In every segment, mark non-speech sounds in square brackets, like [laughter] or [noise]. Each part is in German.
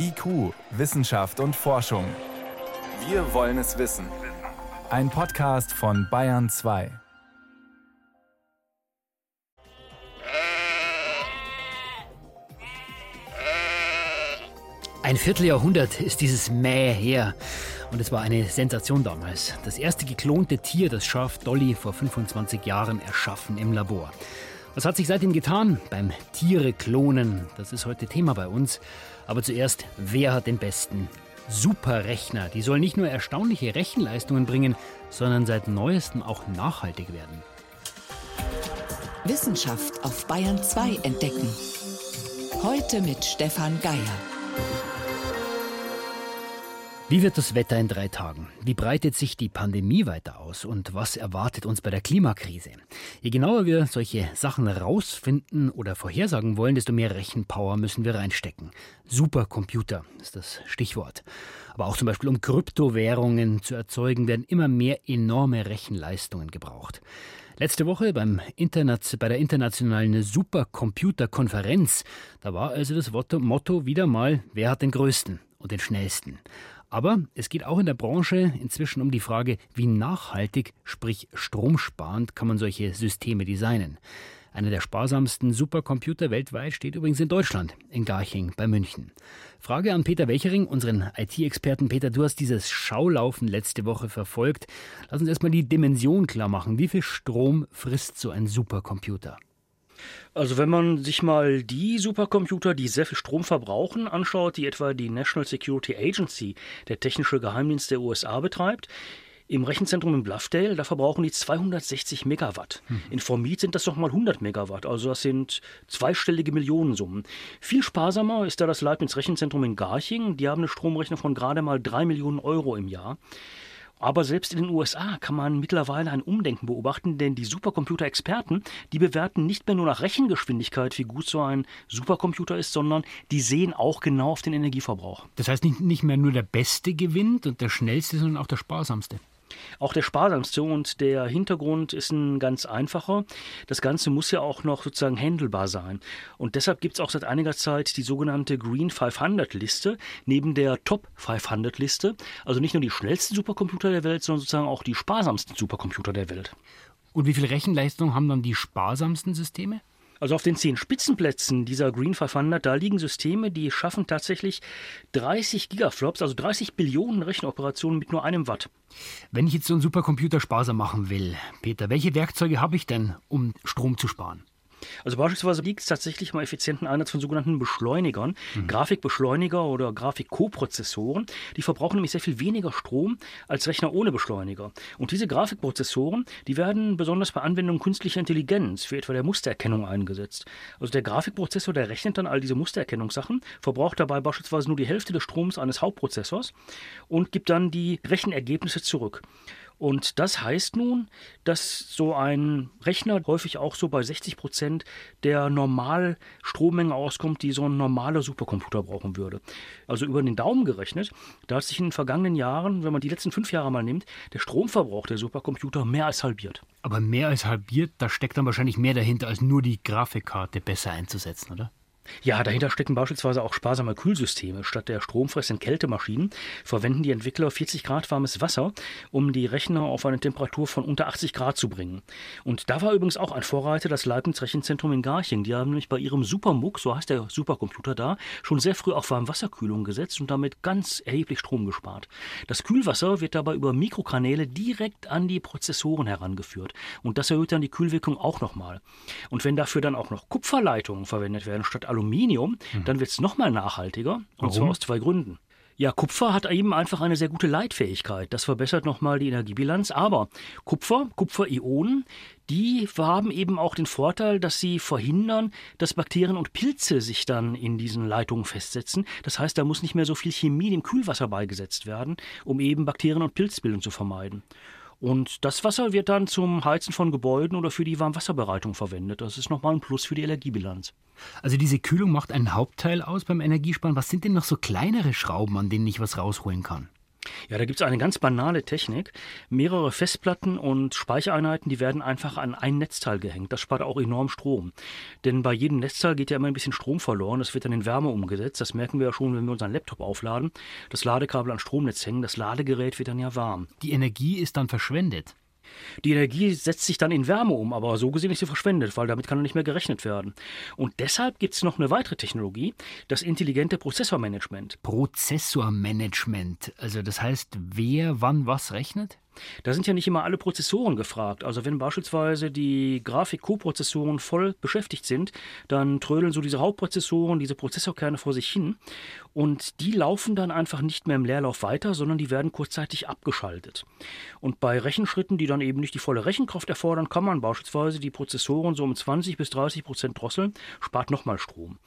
IQ, Wissenschaft und Forschung. Wir wollen es wissen. Ein Podcast von Bayern 2. Ein Vierteljahrhundert ist dieses Mäh her. Und es war eine Sensation damals. Das erste geklonte Tier, das Schaf Dolly, vor 25 Jahren erschaffen im Labor. Was hat sich seitdem getan beim Tiere klonen? Das ist heute Thema bei uns. Aber zuerst, wer hat den besten? Superrechner. Die sollen nicht nur erstaunliche Rechenleistungen bringen, sondern seit neuestem auch nachhaltig werden. Wissenschaft auf Bayern 2 entdecken. Heute mit Stefan Geier. Wie wird das Wetter in drei Tagen? Wie breitet sich die Pandemie weiter aus? Und was erwartet uns bei der Klimakrise? Je genauer wir solche Sachen rausfinden oder vorhersagen wollen, desto mehr Rechenpower müssen wir reinstecken. Supercomputer ist das Stichwort. Aber auch zum Beispiel um Kryptowährungen zu erzeugen, werden immer mehr enorme Rechenleistungen gebraucht. Letzte Woche beim bei der internationalen Supercomputer-Konferenz, da war also das Motto wieder mal, wer hat den größten und den schnellsten? Aber es geht auch in der Branche inzwischen um die Frage, wie nachhaltig, sprich stromsparend, kann man solche Systeme designen. Einer der sparsamsten Supercomputer weltweit steht übrigens in Deutschland, in Garching bei München. Frage an Peter Welchering, unseren IT-Experten. Peter, du hast dieses Schaulaufen letzte Woche verfolgt. Lass uns erstmal die Dimension klar machen. Wie viel Strom frisst so ein Supercomputer? Also wenn man sich mal die Supercomputer, die sehr viel Strom verbrauchen, anschaut, die etwa die National Security Agency, der technische Geheimdienst der USA, betreibt, im Rechenzentrum in Bluffdale, da verbrauchen die 260 Megawatt. Hm. In Formit sind das doch mal 100 Megawatt, also das sind zweistellige Millionensummen. Viel sparsamer ist da das Leibniz Rechenzentrum in Garching. Die haben eine Stromrechnung von gerade mal 3 Millionen Euro im Jahr. Aber selbst in den USA kann man mittlerweile ein Umdenken beobachten, denn die Supercomputer-Experten, die bewerten nicht mehr nur nach Rechengeschwindigkeit, wie gut so ein Supercomputer ist, sondern die sehen auch genau auf den Energieverbrauch. Das heißt nicht, nicht mehr nur der Beste gewinnt und der Schnellste, sondern auch der Sparsamste. Auch der sparsamste und der Hintergrund ist ein ganz einfacher. Das Ganze muss ja auch noch sozusagen handelbar sein. Und deshalb gibt es auch seit einiger Zeit die sogenannte Green 500 Liste neben der Top 500 Liste. Also nicht nur die schnellsten Supercomputer der Welt, sondern sozusagen auch die sparsamsten Supercomputer der Welt. Und wie viel Rechenleistung haben dann die sparsamsten Systeme? Also auf den zehn Spitzenplätzen dieser Green 500, da liegen Systeme, die schaffen tatsächlich 30 Gigaflops, also 30 Billionen Rechenoperationen mit nur einem Watt. Wenn ich jetzt so einen Supercomputer sparsam machen will, Peter, welche Werkzeuge habe ich denn, um Strom zu sparen? Also beispielsweise liegt es tatsächlich am effizienten Einsatz von sogenannten Beschleunigern, mhm. Grafikbeschleuniger oder Grafikkoprozessoren. Die verbrauchen nämlich sehr viel weniger Strom als Rechner ohne Beschleuniger. Und diese Grafikprozessoren, die werden besonders bei Anwendung künstlicher Intelligenz, wie etwa der Mustererkennung eingesetzt. Also der Grafikprozessor, der rechnet dann all diese Mustererkennungssachen, verbraucht dabei beispielsweise nur die Hälfte des Stroms eines Hauptprozessors und gibt dann die Rechenergebnisse zurück. Und das heißt nun, dass so ein Rechner häufig auch so bei 60 Prozent der Normal-Strommenge auskommt, die so ein normaler Supercomputer brauchen würde. Also über den Daumen gerechnet, da hat sich in den vergangenen Jahren, wenn man die letzten fünf Jahre mal nimmt, der Stromverbrauch der Supercomputer mehr als halbiert. Aber mehr als halbiert, da steckt dann wahrscheinlich mehr dahinter, als nur die Grafikkarte besser einzusetzen, oder? Ja, dahinter stecken beispielsweise auch sparsame Kühlsysteme. Statt der stromfressenden Kältemaschinen verwenden die Entwickler 40 Grad warmes Wasser, um die Rechner auf eine Temperatur von unter 80 Grad zu bringen. Und da war übrigens auch ein Vorreiter das Leibniz Rechenzentrum in Garching. Die haben nämlich bei ihrem Supermuck, so heißt der Supercomputer da, schon sehr früh auf Warmwasserkühlung gesetzt und damit ganz erheblich Strom gespart. Das Kühlwasser wird dabei über Mikrokanäle direkt an die Prozessoren herangeführt. Und das erhöht dann die Kühlwirkung auch nochmal. Und wenn dafür dann auch noch Kupferleitungen verwendet werden statt Aluminium, mhm. dann wird es nochmal nachhaltiger. Und Warum? zwar aus zwei Gründen. Ja, Kupfer hat eben einfach eine sehr gute Leitfähigkeit. Das verbessert nochmal die Energiebilanz. Aber Kupfer, Kupferionen, die haben eben auch den Vorteil, dass sie verhindern, dass Bakterien und Pilze sich dann in diesen Leitungen festsetzen. Das heißt, da muss nicht mehr so viel Chemie dem Kühlwasser beigesetzt werden, um eben Bakterien- und Pilzbildung zu vermeiden. Und das Wasser wird dann zum Heizen von Gebäuden oder für die Warmwasserbereitung verwendet. Das ist nochmal ein Plus für die Energiebilanz. Also diese Kühlung macht einen Hauptteil aus beim Energiesparen. Was sind denn noch so kleinere Schrauben, an denen ich was rausholen kann? Ja, da gibt es eine ganz banale Technik. Mehrere Festplatten und Speichereinheiten, die werden einfach an ein Netzteil gehängt. Das spart auch enorm Strom. Denn bei jedem Netzteil geht ja immer ein bisschen Strom verloren. Das wird dann in Wärme umgesetzt. Das merken wir ja schon, wenn wir unseren Laptop aufladen. Das Ladekabel an Stromnetz hängen, das Ladegerät wird dann ja warm. Die Energie ist dann verschwendet. Die Energie setzt sich dann in Wärme um, aber so gesehen ist sie verschwendet, weil damit kann nicht mehr gerechnet werden. Und deshalb gibt es noch eine weitere Technologie, das intelligente Prozessormanagement. Prozessormanagement, also das heißt, wer wann was rechnet? Da sind ja nicht immer alle Prozessoren gefragt. Also wenn beispielsweise die Grafik-Co-Prozessoren voll beschäftigt sind, dann trödeln so diese Hauptprozessoren, diese Prozessorkerne vor sich hin und die laufen dann einfach nicht mehr im Leerlauf weiter, sondern die werden kurzzeitig abgeschaltet. Und bei Rechenschritten, die dann eben nicht die volle Rechenkraft erfordern, kann man beispielsweise die Prozessoren so um 20 bis 30 Prozent drosseln, spart nochmal Strom.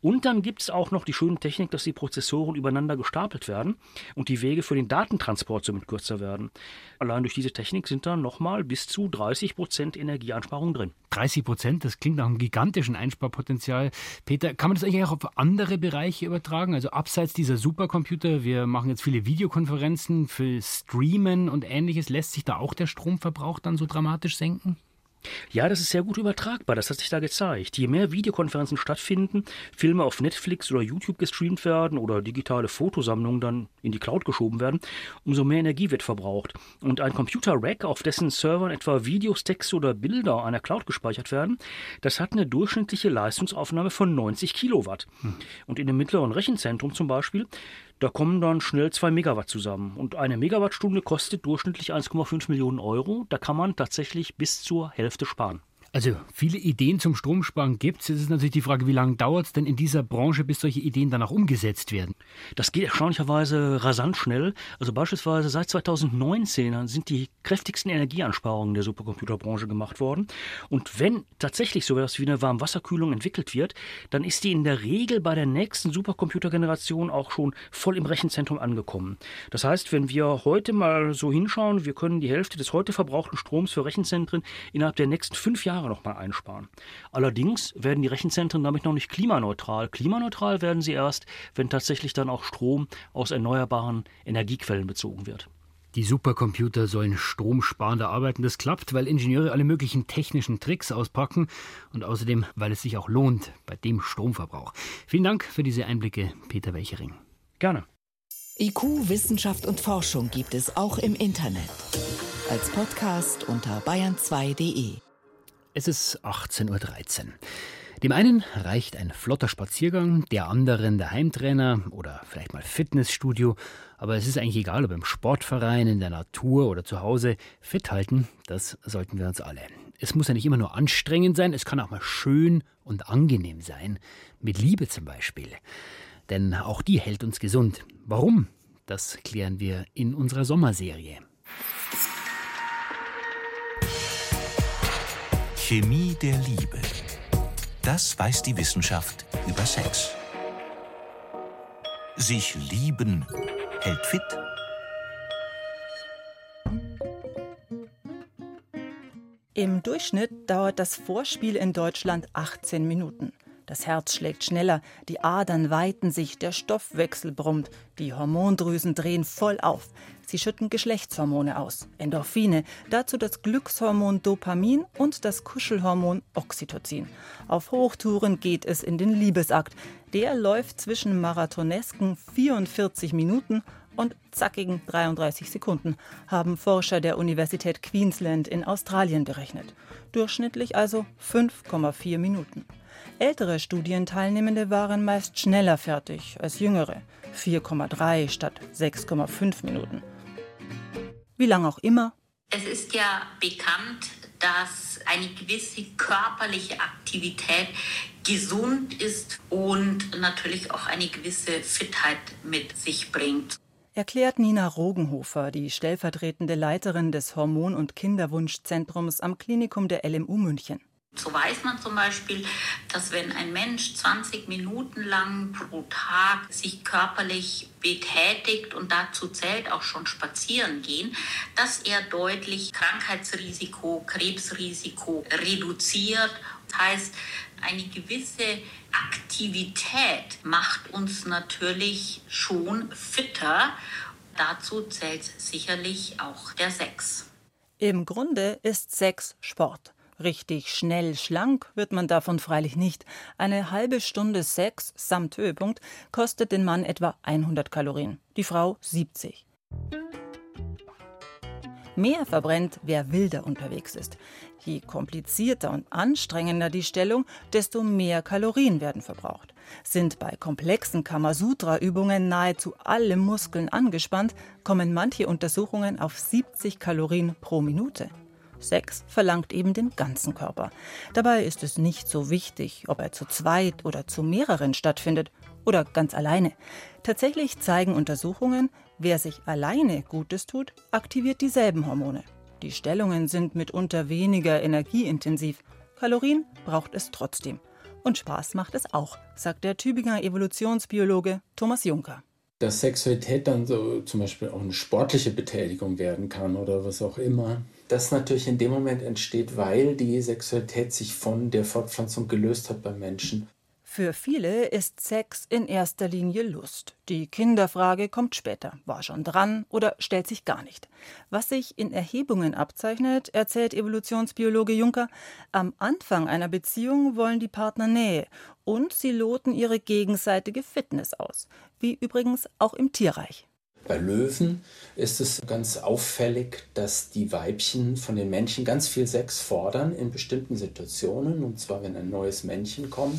Und dann gibt es auch noch die schöne Technik, dass die Prozessoren übereinander gestapelt werden und die Wege für den Datentransport somit kürzer werden. Allein durch diese Technik sind da nochmal bis zu 30 Prozent Energieeinsparung drin. 30 Prozent, das klingt nach einem gigantischen Einsparpotenzial. Peter, kann man das eigentlich auch auf andere Bereiche übertragen? Also abseits dieser Supercomputer, wir machen jetzt viele Videokonferenzen für Streamen und ähnliches, lässt sich da auch der Stromverbrauch dann so dramatisch senken? Ja, das ist sehr gut übertragbar. Das hat sich da gezeigt. Je mehr Videokonferenzen stattfinden, Filme auf Netflix oder YouTube gestreamt werden oder digitale Fotosammlungen dann in die Cloud geschoben werden, umso mehr Energie wird verbraucht. Und ein Computer-Rack, auf dessen Servern etwa Videos, Texte oder Bilder einer Cloud gespeichert werden, das hat eine durchschnittliche Leistungsaufnahme von 90 Kilowatt. Hm. Und in dem mittleren Rechenzentrum zum Beispiel, da kommen dann schnell zwei Megawatt zusammen. Und eine Megawattstunde kostet durchschnittlich 1,5 Millionen Euro. Da kann man tatsächlich bis zur Hälfte sparen. Also viele Ideen zum Stromsparen gibt es. Jetzt ist natürlich die Frage, wie lange dauert es denn in dieser Branche, bis solche Ideen dann auch umgesetzt werden? Das geht erstaunlicherweise rasant schnell. Also beispielsweise seit 2019 sind die kräftigsten Energieansparungen der Supercomputerbranche gemacht worden. Und wenn tatsächlich so etwas wie eine Warmwasserkühlung entwickelt wird, dann ist die in der Regel bei der nächsten Supercomputergeneration auch schon voll im Rechenzentrum angekommen. Das heißt, wenn wir heute mal so hinschauen, wir können die Hälfte des heute verbrauchten Stroms für Rechenzentren innerhalb der nächsten fünf Jahre Jahre nochmal einsparen. Allerdings werden die Rechenzentren damit noch nicht klimaneutral. Klimaneutral werden sie erst, wenn tatsächlich dann auch Strom aus erneuerbaren Energiequellen bezogen wird. Die Supercomputer sollen stromsparender arbeiten. Das klappt, weil Ingenieure alle möglichen technischen Tricks auspacken und außerdem, weil es sich auch lohnt bei dem Stromverbrauch. Vielen Dank für diese Einblicke, Peter Welchering. Gerne. IQ, Wissenschaft und Forschung gibt es auch im Internet. Als Podcast unter bayern2.de. Es ist 18.13 Uhr. Dem einen reicht ein flotter Spaziergang, der anderen der Heimtrainer oder vielleicht mal Fitnessstudio. Aber es ist eigentlich egal, ob im Sportverein, in der Natur oder zu Hause. Fit halten, das sollten wir uns alle. Es muss ja nicht immer nur anstrengend sein, es kann auch mal schön und angenehm sein. Mit Liebe zum Beispiel. Denn auch die hält uns gesund. Warum? Das klären wir in unserer Sommerserie. Chemie der Liebe. Das weiß die Wissenschaft über Sex. Sich lieben hält fit. Im Durchschnitt dauert das Vorspiel in Deutschland 18 Minuten. Das Herz schlägt schneller, die Adern weiten sich, der Stoffwechsel brummt, die Hormondrüsen drehen voll auf. Sie schütten Geschlechtshormone aus, Endorphine, dazu das Glückshormon Dopamin und das Kuschelhormon Oxytocin. Auf Hochtouren geht es in den Liebesakt. Der läuft zwischen marathonesken 44 Minuten und zackigen 33 Sekunden, haben Forscher der Universität Queensland in Australien berechnet. Durchschnittlich also 5,4 Minuten. Ältere Studienteilnehmende waren meist schneller fertig als jüngere, 4,3 statt 6,5 Minuten. Wie lange auch immer. Es ist ja bekannt, dass eine gewisse körperliche Aktivität gesund ist und natürlich auch eine gewisse Fitheit mit sich bringt. Erklärt Nina Rogenhofer, die stellvertretende Leiterin des Hormon- und Kinderwunschzentrums am Klinikum der LMU München. So weiß man zum Beispiel, dass wenn ein Mensch 20 Minuten lang pro Tag sich körperlich betätigt und dazu zählt auch schon spazieren gehen, dass er deutlich Krankheitsrisiko, Krebsrisiko reduziert. Das heißt, eine gewisse Aktivität macht uns natürlich schon fitter dazu zählt sicherlich auch der Sex. Im Grunde ist Sex Sport. Richtig schnell schlank wird man davon freilich nicht. Eine halbe Stunde Sex samt Höhepunkt kostet den Mann etwa 100 Kalorien, die Frau 70. Mehr verbrennt, wer wilder unterwegs ist. Je komplizierter und anstrengender die Stellung, desto mehr Kalorien werden verbraucht. Sind bei komplexen Kamasutra-Übungen nahezu alle Muskeln angespannt, kommen manche Untersuchungen auf 70 Kalorien pro Minute. Sex verlangt eben den ganzen Körper. Dabei ist es nicht so wichtig, ob er zu zweit oder zu mehreren stattfindet oder ganz alleine. Tatsächlich zeigen Untersuchungen, wer sich alleine Gutes tut, aktiviert dieselben Hormone. Die Stellungen sind mitunter weniger energieintensiv. Kalorien braucht es trotzdem. Und Spaß macht es auch, sagt der Tübinger Evolutionsbiologe Thomas Juncker dass Sexualität dann so zum Beispiel auch eine sportliche Betätigung werden kann oder was auch immer. Das natürlich in dem Moment entsteht, weil die Sexualität sich von der Fortpflanzung gelöst hat beim Menschen. Für viele ist Sex in erster Linie Lust. Die Kinderfrage kommt später, war schon dran oder stellt sich gar nicht. Was sich in Erhebungen abzeichnet, erzählt Evolutionsbiologe Juncker, am Anfang einer Beziehung wollen die Partner Nähe und sie loten ihre gegenseitige Fitness aus, wie übrigens auch im Tierreich. Bei Löwen ist es ganz auffällig, dass die Weibchen von den Männchen ganz viel Sex fordern in bestimmten Situationen, und zwar wenn ein neues Männchen kommt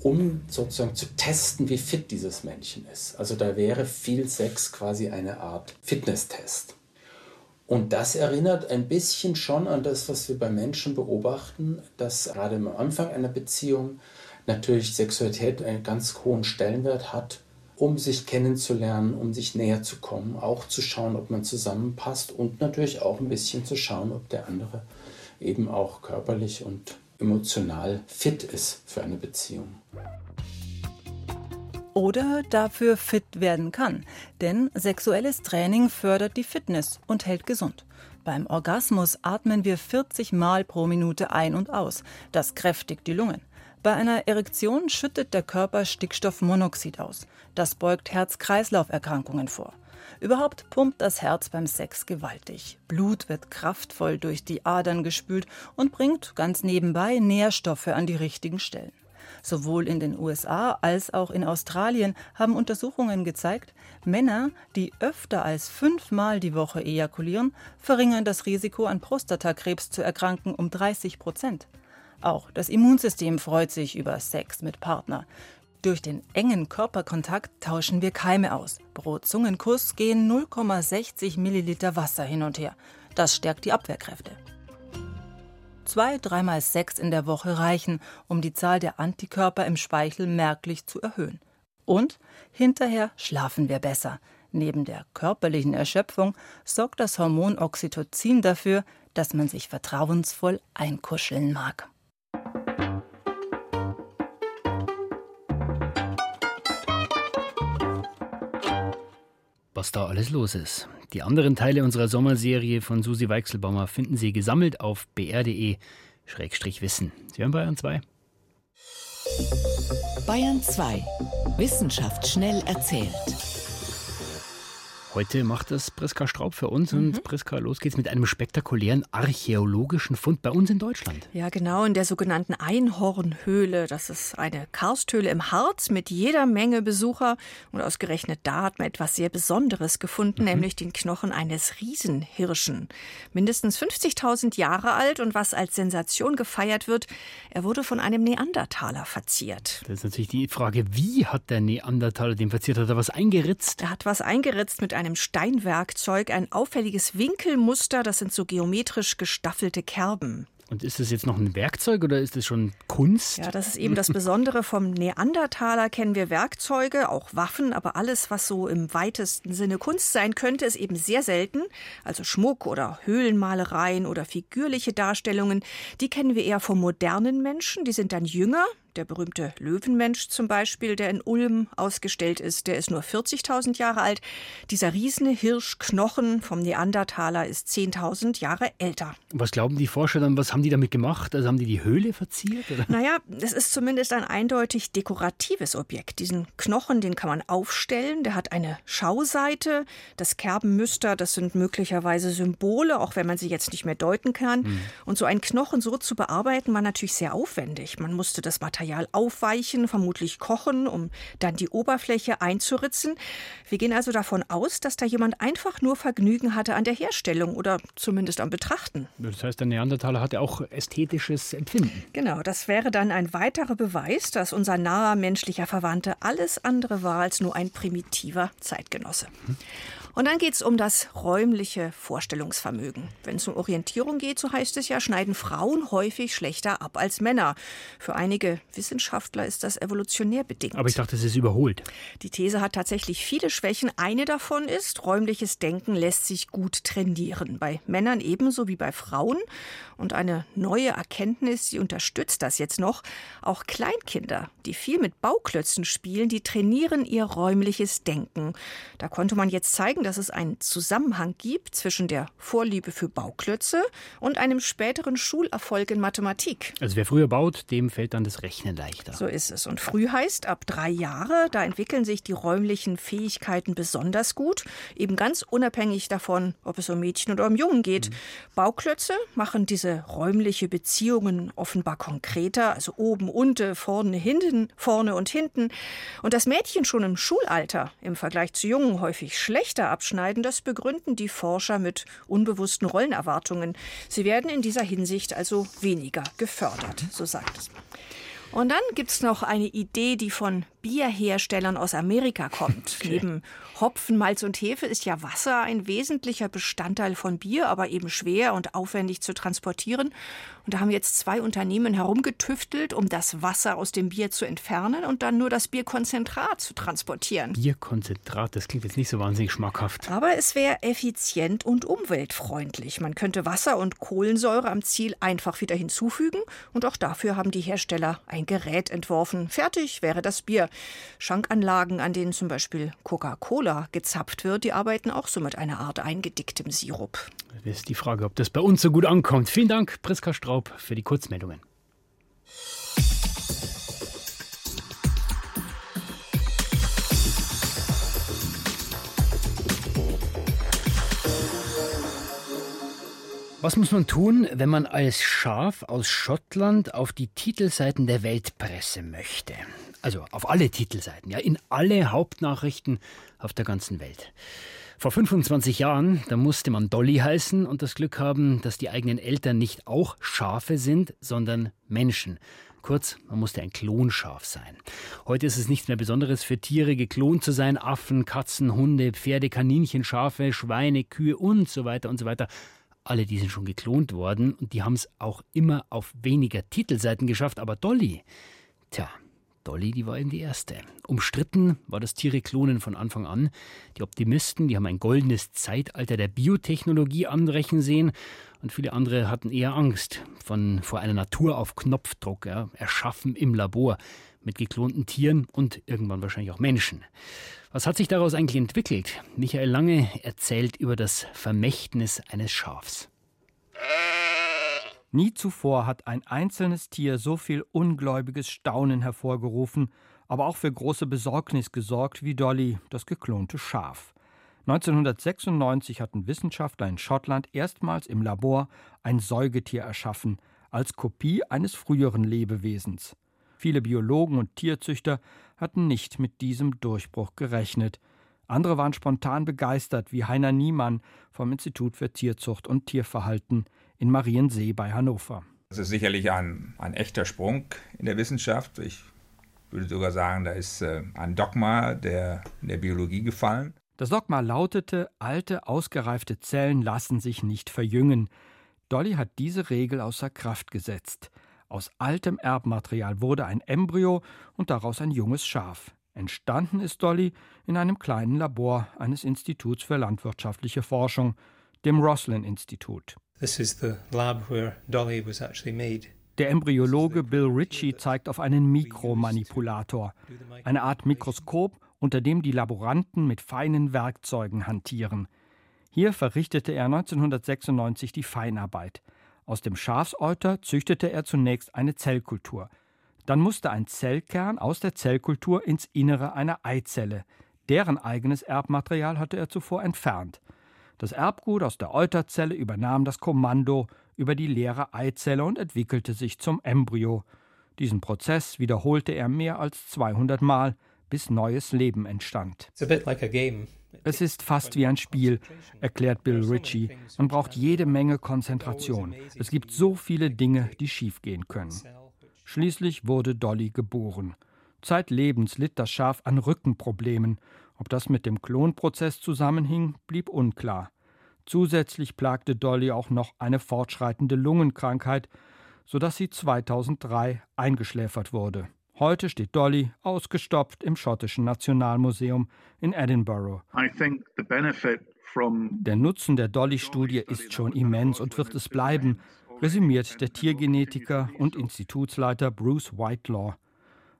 um sozusagen zu testen, wie fit dieses Männchen ist. Also da wäre viel Sex quasi eine Art Fitnesstest. Und das erinnert ein bisschen schon an das, was wir bei Menschen beobachten, dass gerade am Anfang einer Beziehung natürlich Sexualität einen ganz hohen Stellenwert hat, um sich kennenzulernen, um sich näher zu kommen, auch zu schauen, ob man zusammenpasst und natürlich auch ein bisschen zu schauen, ob der andere eben auch körperlich und emotional fit ist für eine Beziehung. Oder dafür fit werden kann, denn sexuelles Training fördert die Fitness und hält gesund. Beim Orgasmus atmen wir 40 Mal pro Minute ein und aus. Das kräftigt die Lungen. Bei einer Erektion schüttet der Körper Stickstoffmonoxid aus. Das beugt Herz-Kreislauf-Erkrankungen vor. Überhaupt pumpt das Herz beim Sex gewaltig. Blut wird kraftvoll durch die Adern gespült und bringt ganz nebenbei Nährstoffe an die richtigen Stellen. Sowohl in den USA als auch in Australien haben Untersuchungen gezeigt, Männer, die öfter als fünfmal die Woche ejakulieren, verringern das Risiko, an Prostatakrebs zu erkranken, um 30 Prozent. Auch das Immunsystem freut sich über Sex mit Partner. Durch den engen Körperkontakt tauschen wir Keime aus. Pro Zungenkuss gehen 0,60 Milliliter Wasser hin und her. Das stärkt die Abwehrkräfte. Zwei, dreimal Sex in der Woche reichen, um die Zahl der Antikörper im Speichel merklich zu erhöhen. Und hinterher schlafen wir besser. Neben der körperlichen Erschöpfung sorgt das Hormon Oxytocin dafür, dass man sich vertrauensvoll einkuscheln mag. Was da alles los ist. Die anderen Teile unserer Sommerserie von Susi Weichselbaumer finden Sie gesammelt auf br.de-wissen. Sie hören Bayern 2. Bayern 2. Wissenschaft schnell erzählt. Heute macht das Priska Straub für uns mhm. und Priska, los geht's mit einem spektakulären archäologischen Fund bei uns in Deutschland. Ja, genau, in der sogenannten Einhornhöhle. Das ist eine Karsthöhle im Harz mit jeder Menge Besucher. Und ausgerechnet da hat man etwas sehr Besonderes gefunden, mhm. nämlich den Knochen eines Riesenhirschen. Mindestens 50.000 Jahre alt und was als Sensation gefeiert wird, er wurde von einem Neandertaler verziert. Das ist natürlich die Frage, wie hat der Neandertaler den verziert? Hat er was eingeritzt? Er hat was eingeritzt mit einem einem Steinwerkzeug ein auffälliges Winkelmuster, das sind so geometrisch gestaffelte Kerben. Und ist das jetzt noch ein Werkzeug oder ist das schon Kunst? Ja, das ist eben das Besondere vom Neandertaler. Kennen wir Werkzeuge, auch Waffen, aber alles, was so im weitesten Sinne Kunst sein könnte, ist eben sehr selten. Also Schmuck oder Höhlenmalereien oder figürliche Darstellungen, die kennen wir eher vom modernen Menschen. Die sind dann jünger, Der berühmte Löwenmensch zum Beispiel, der in Ulm ausgestellt ist, der ist nur 40.000 Jahre alt. Dieser riesene Hirschknochen vom Neandertaler ist 10.000 Jahre älter. Was glauben die Forscher dann, was haben die damit gemacht? Also haben die die Höhle verziert? Oder? Naja, es ist zumindest ein eindeutig dekoratives Objekt. Diesen Knochen, den kann man aufstellen. Der hat eine Schauseite. Das Kerbenmuster, das sind möglicherweise Symbole, auch wenn man sie jetzt nicht mehr deuten kann. Mhm. Und so einen Knochen so zu bearbeiten, war natürlich sehr aufwendig. Man musste das Material aufweichen, vermutlich kochen, um dann die Oberfläche einzuritzen. Wir gehen also davon aus, dass da jemand einfach nur Vergnügen hatte an der Herstellung oder zumindest am Betrachten. Das heißt, der Neandertaler hatte auch ästhetisches Empfinden. Genau, das wäre dann ein weiterer Beweis, dass unser naher menschlicher Verwandte alles andere war als nur ein primitiver Zeitgenosse. Hm. Und dann geht es um das räumliche Vorstellungsvermögen. Wenn es um Orientierung geht, so heißt es ja, schneiden Frauen häufig schlechter ab als Männer. Für einige Wissenschaftler ist das evolutionär bedingt. Aber ich dachte, es ist überholt. Die These hat tatsächlich viele Schwächen. Eine davon ist, räumliches Denken lässt sich gut trainieren. Bei Männern ebenso wie bei Frauen. Und eine neue Erkenntnis, die unterstützt das jetzt noch. Auch Kleinkinder, die viel mit Bauklötzen spielen, die trainieren ihr räumliches Denken. Da konnte man jetzt zeigen, dass es einen Zusammenhang gibt zwischen der Vorliebe für Bauklötze und einem späteren Schulerfolg in Mathematik. Also wer früher baut, dem fällt dann das Rechnen leichter. So ist es. Und früh heißt ab drei Jahre, da entwickeln sich die räumlichen Fähigkeiten besonders gut, eben ganz unabhängig davon, ob es um Mädchen oder um Jungen geht. Mhm. Bauklötze machen diese diese räumliche Beziehungen offenbar konkreter, also oben, unten, vorne, hinten, vorne und hinten. Und das Mädchen schon im Schulalter im Vergleich zu Jungen häufig schlechter abschneiden, das begründen die Forscher mit unbewussten Rollenerwartungen. Sie werden in dieser Hinsicht also weniger gefördert, so sagt es. Und dann gibt es noch eine Idee, die von Bierherstellern aus Amerika kommt. [laughs] Okay. Neben Hopfen, Malz und Hefe ist ja Wasser ein wesentlicher Bestandteil von Bier, aber eben schwer und aufwendig zu transportieren. Und da haben jetzt zwei Unternehmen herumgetüftelt, um das Wasser aus dem Bier zu entfernen und dann nur das Bierkonzentrat zu transportieren. Bierkonzentrat, das klingt jetzt nicht so wahnsinnig schmackhaft. Aber es wäre effizient und umweltfreundlich. Man könnte Wasser und Kohlensäure am Ziel einfach wieder hinzufügen und auch dafür haben die Hersteller ein Gerät entworfen. Fertig wäre das Bier. Schankanlagen, an denen zum Beispiel Coca-Cola gezapft wird, die arbeiten auch so mit einer Art eingedicktem Sirup. Das ist die Frage, ob das bei uns so gut ankommt. Vielen Dank, Priska Straub, für die Kurzmeldungen. Was muss man tun, wenn man als Schaf aus Schottland auf die Titelseiten der Weltpresse möchte? Also auf alle Titelseiten, ja, in alle Hauptnachrichten auf der ganzen Welt. Vor 25 Jahren, da musste man Dolly heißen und das Glück haben, dass die eigenen Eltern nicht auch Schafe sind, sondern Menschen. Kurz, man musste ein Klonschaf sein. Heute ist es nichts mehr Besonderes für Tiere, geklont zu sein. Affen, Katzen, Hunde, Pferde, Kaninchen, Schafe, Schweine, Kühe und so weiter und so weiter alle die sind schon geklont worden und die haben es auch immer auf weniger Titelseiten geschafft, aber Dolly, tja, Dolly, die war eben die erste. Umstritten war das Tiere-Klonen von Anfang an. Die Optimisten, die haben ein goldenes Zeitalter der Biotechnologie anbrechen sehen und viele andere hatten eher Angst von, vor einer Natur auf Knopfdruck, ja, erschaffen im Labor mit geklonten Tieren und irgendwann wahrscheinlich auch Menschen. Was hat sich daraus eigentlich entwickelt? Michael Lange erzählt über das Vermächtnis eines Schafs. Nie zuvor hat ein einzelnes Tier so viel ungläubiges Staunen hervorgerufen, aber auch für große Besorgnis gesorgt wie Dolly, das geklonte Schaf. 1996 hatten Wissenschaftler in Schottland erstmals im Labor ein Säugetier erschaffen, als Kopie eines früheren Lebewesens. Viele Biologen und Tierzüchter hatten nicht mit diesem Durchbruch gerechnet. Andere waren spontan begeistert, wie Heiner Niemann vom Institut für Tierzucht und Tierverhalten in Mariensee bei Hannover. Das ist sicherlich ein, ein echter Sprung in der Wissenschaft. Ich würde sogar sagen, da ist äh, ein Dogma der, in der Biologie gefallen. Das Dogma lautete, alte, ausgereifte Zellen lassen sich nicht verjüngen. Dolly hat diese Regel außer Kraft gesetzt. Aus altem Erbmaterial wurde ein Embryo und daraus ein junges Schaf. Entstanden ist Dolly in einem kleinen Labor eines Instituts für landwirtschaftliche Forschung, dem Roslin Institut. This is the lab where Dolly was actually made. Der Embryologe Bill Ritchie zeigt auf einen Mikromanipulator, eine Art Mikroskop, unter dem die Laboranten mit feinen Werkzeugen hantieren. Hier verrichtete er 1996 die Feinarbeit. Aus dem Schafsäuter züchtete er zunächst eine Zellkultur. Dann musste ein Zellkern aus der Zellkultur ins Innere einer Eizelle. Deren eigenes Erbmaterial hatte er zuvor entfernt. Das Erbgut aus der Euterzelle übernahm das Kommando über die leere Eizelle und entwickelte sich zum Embryo. Diesen Prozess wiederholte er mehr als 200 Mal, bis neues Leben entstand. Es ist fast wie ein Spiel, erklärt Bill Ritchie. Man braucht jede Menge Konzentration. Es gibt so viele Dinge, die schiefgehen können. Schließlich wurde Dolly geboren. Zeitlebens litt das Schaf an Rückenproblemen. Ob das mit dem Klonprozess zusammenhing, blieb unklar. Zusätzlich plagte Dolly auch noch eine fortschreitende Lungenkrankheit, sodass sie 2003 eingeschläfert wurde. Heute steht Dolly ausgestopft im schottischen Nationalmuseum in Edinburgh. Der Nutzen der Dolly-Studie ist schon immens und wird es bleiben, resümiert der Tiergenetiker und Institutsleiter Bruce Whitelaw.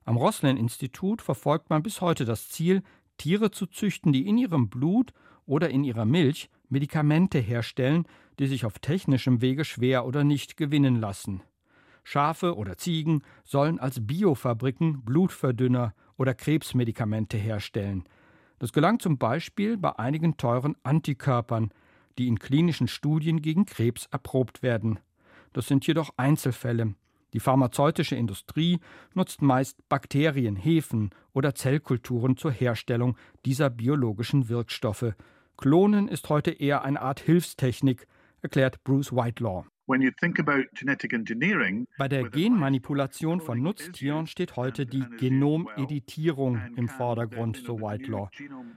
Am Roslin-Institut verfolgt man bis heute das Ziel, Tiere zu züchten, die in ihrem Blut oder in ihrer Milch Medikamente herstellen, die sich auf technischem Wege schwer oder nicht gewinnen lassen. Schafe oder Ziegen sollen als Biofabriken Blutverdünner oder Krebsmedikamente herstellen. Das gelang zum Beispiel bei einigen teuren Antikörpern, die in klinischen Studien gegen Krebs erprobt werden. Das sind jedoch Einzelfälle. Die pharmazeutische Industrie nutzt meist Bakterien, Hefen oder Zellkulturen zur Herstellung dieser biologischen Wirkstoffe. Klonen ist heute eher eine Art Hilfstechnik, erklärt Bruce Whitelaw. Bei der Genmanipulation von Nutztieren steht heute die Genomeditierung im Vordergrund, so Whitelaw.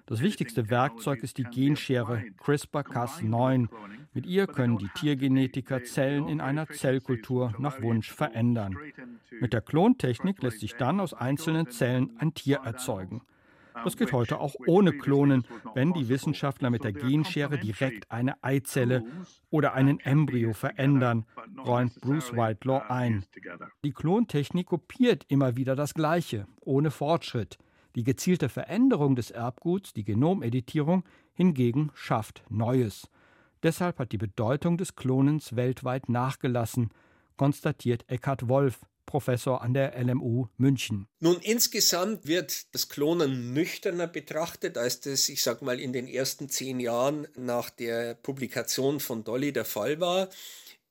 Das wichtigste Werkzeug ist die Genschere CRISPR-Cas9. Mit ihr können die Tiergenetiker Zellen in einer Zellkultur nach Wunsch verändern. Mit der Klontechnik lässt sich dann aus einzelnen Zellen ein Tier erzeugen. Das geht heute auch ohne Klonen, wenn die Wissenschaftler mit der Genschere direkt eine Eizelle oder einen Embryo verändern, räumt Bruce Whitelaw ein. Die Klontechnik kopiert immer wieder das Gleiche, ohne Fortschritt. Die gezielte Veränderung des Erbguts, die Genomeditierung, hingegen schafft Neues. Deshalb hat die Bedeutung des Klonens weltweit nachgelassen, konstatiert Eckhard Wolf, Professor an der LMU München. Nun, insgesamt wird das Klonen nüchterner betrachtet, als das, ich sag mal, in den ersten zehn Jahren nach der Publikation von Dolly der Fall war.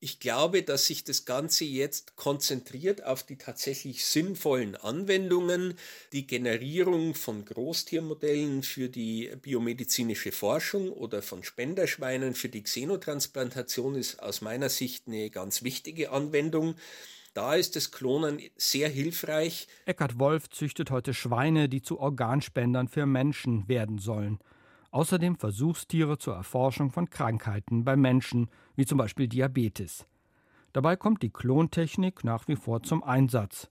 Ich glaube, dass sich das Ganze jetzt konzentriert auf die tatsächlich sinnvollen Anwendungen. Die Generierung von Großtiermodellen für die biomedizinische Forschung oder von Spenderschweinen für die Xenotransplantation ist aus meiner Sicht eine ganz wichtige Anwendung. Da ist das Klonen sehr hilfreich. Eckhard Wolf züchtet heute Schweine, die zu Organspendern für Menschen werden sollen. Außerdem Versuchstiere zur Erforschung von Krankheiten bei Menschen, wie zum Beispiel Diabetes. Dabei kommt die Klontechnik nach wie vor zum Einsatz.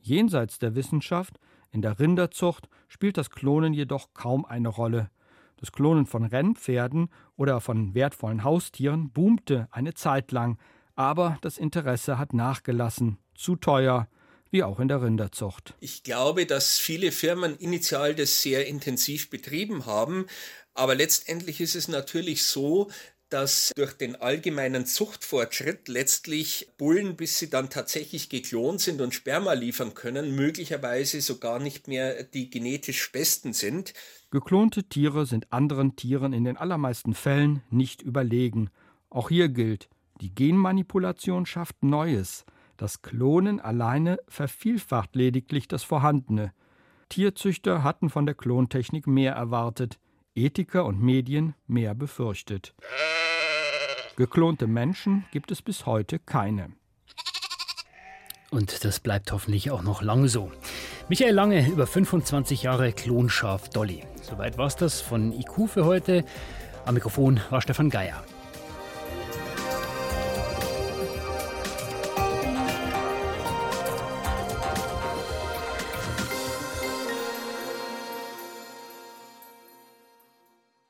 Jenseits der Wissenschaft, in der Rinderzucht, spielt das Klonen jedoch kaum eine Rolle. Das Klonen von Rennpferden oder von wertvollen Haustieren boomte eine Zeit lang, aber das Interesse hat nachgelassen. Zu teuer, wie auch in der Rinderzucht. Ich glaube, dass viele Firmen initial das sehr intensiv betrieben haben, aber letztendlich ist es natürlich so, dass durch den allgemeinen Zuchtfortschritt letztlich Bullen, bis sie dann tatsächlich geklont sind und Sperma liefern können, möglicherweise sogar nicht mehr die genetisch besten sind. Geklonte Tiere sind anderen Tieren in den allermeisten Fällen nicht überlegen. Auch hier gilt, die Genmanipulation schafft Neues. Das Klonen alleine vervielfacht lediglich das Vorhandene. Tierzüchter hatten von der Klontechnik mehr erwartet, Ethiker und Medien mehr befürchtet. Geklonte Menschen gibt es bis heute keine. Und das bleibt hoffentlich auch noch lang so. Michael Lange über 25 Jahre Klonschaf Dolly. Soweit war es das von IQ für heute. Am Mikrofon war Stefan Geier.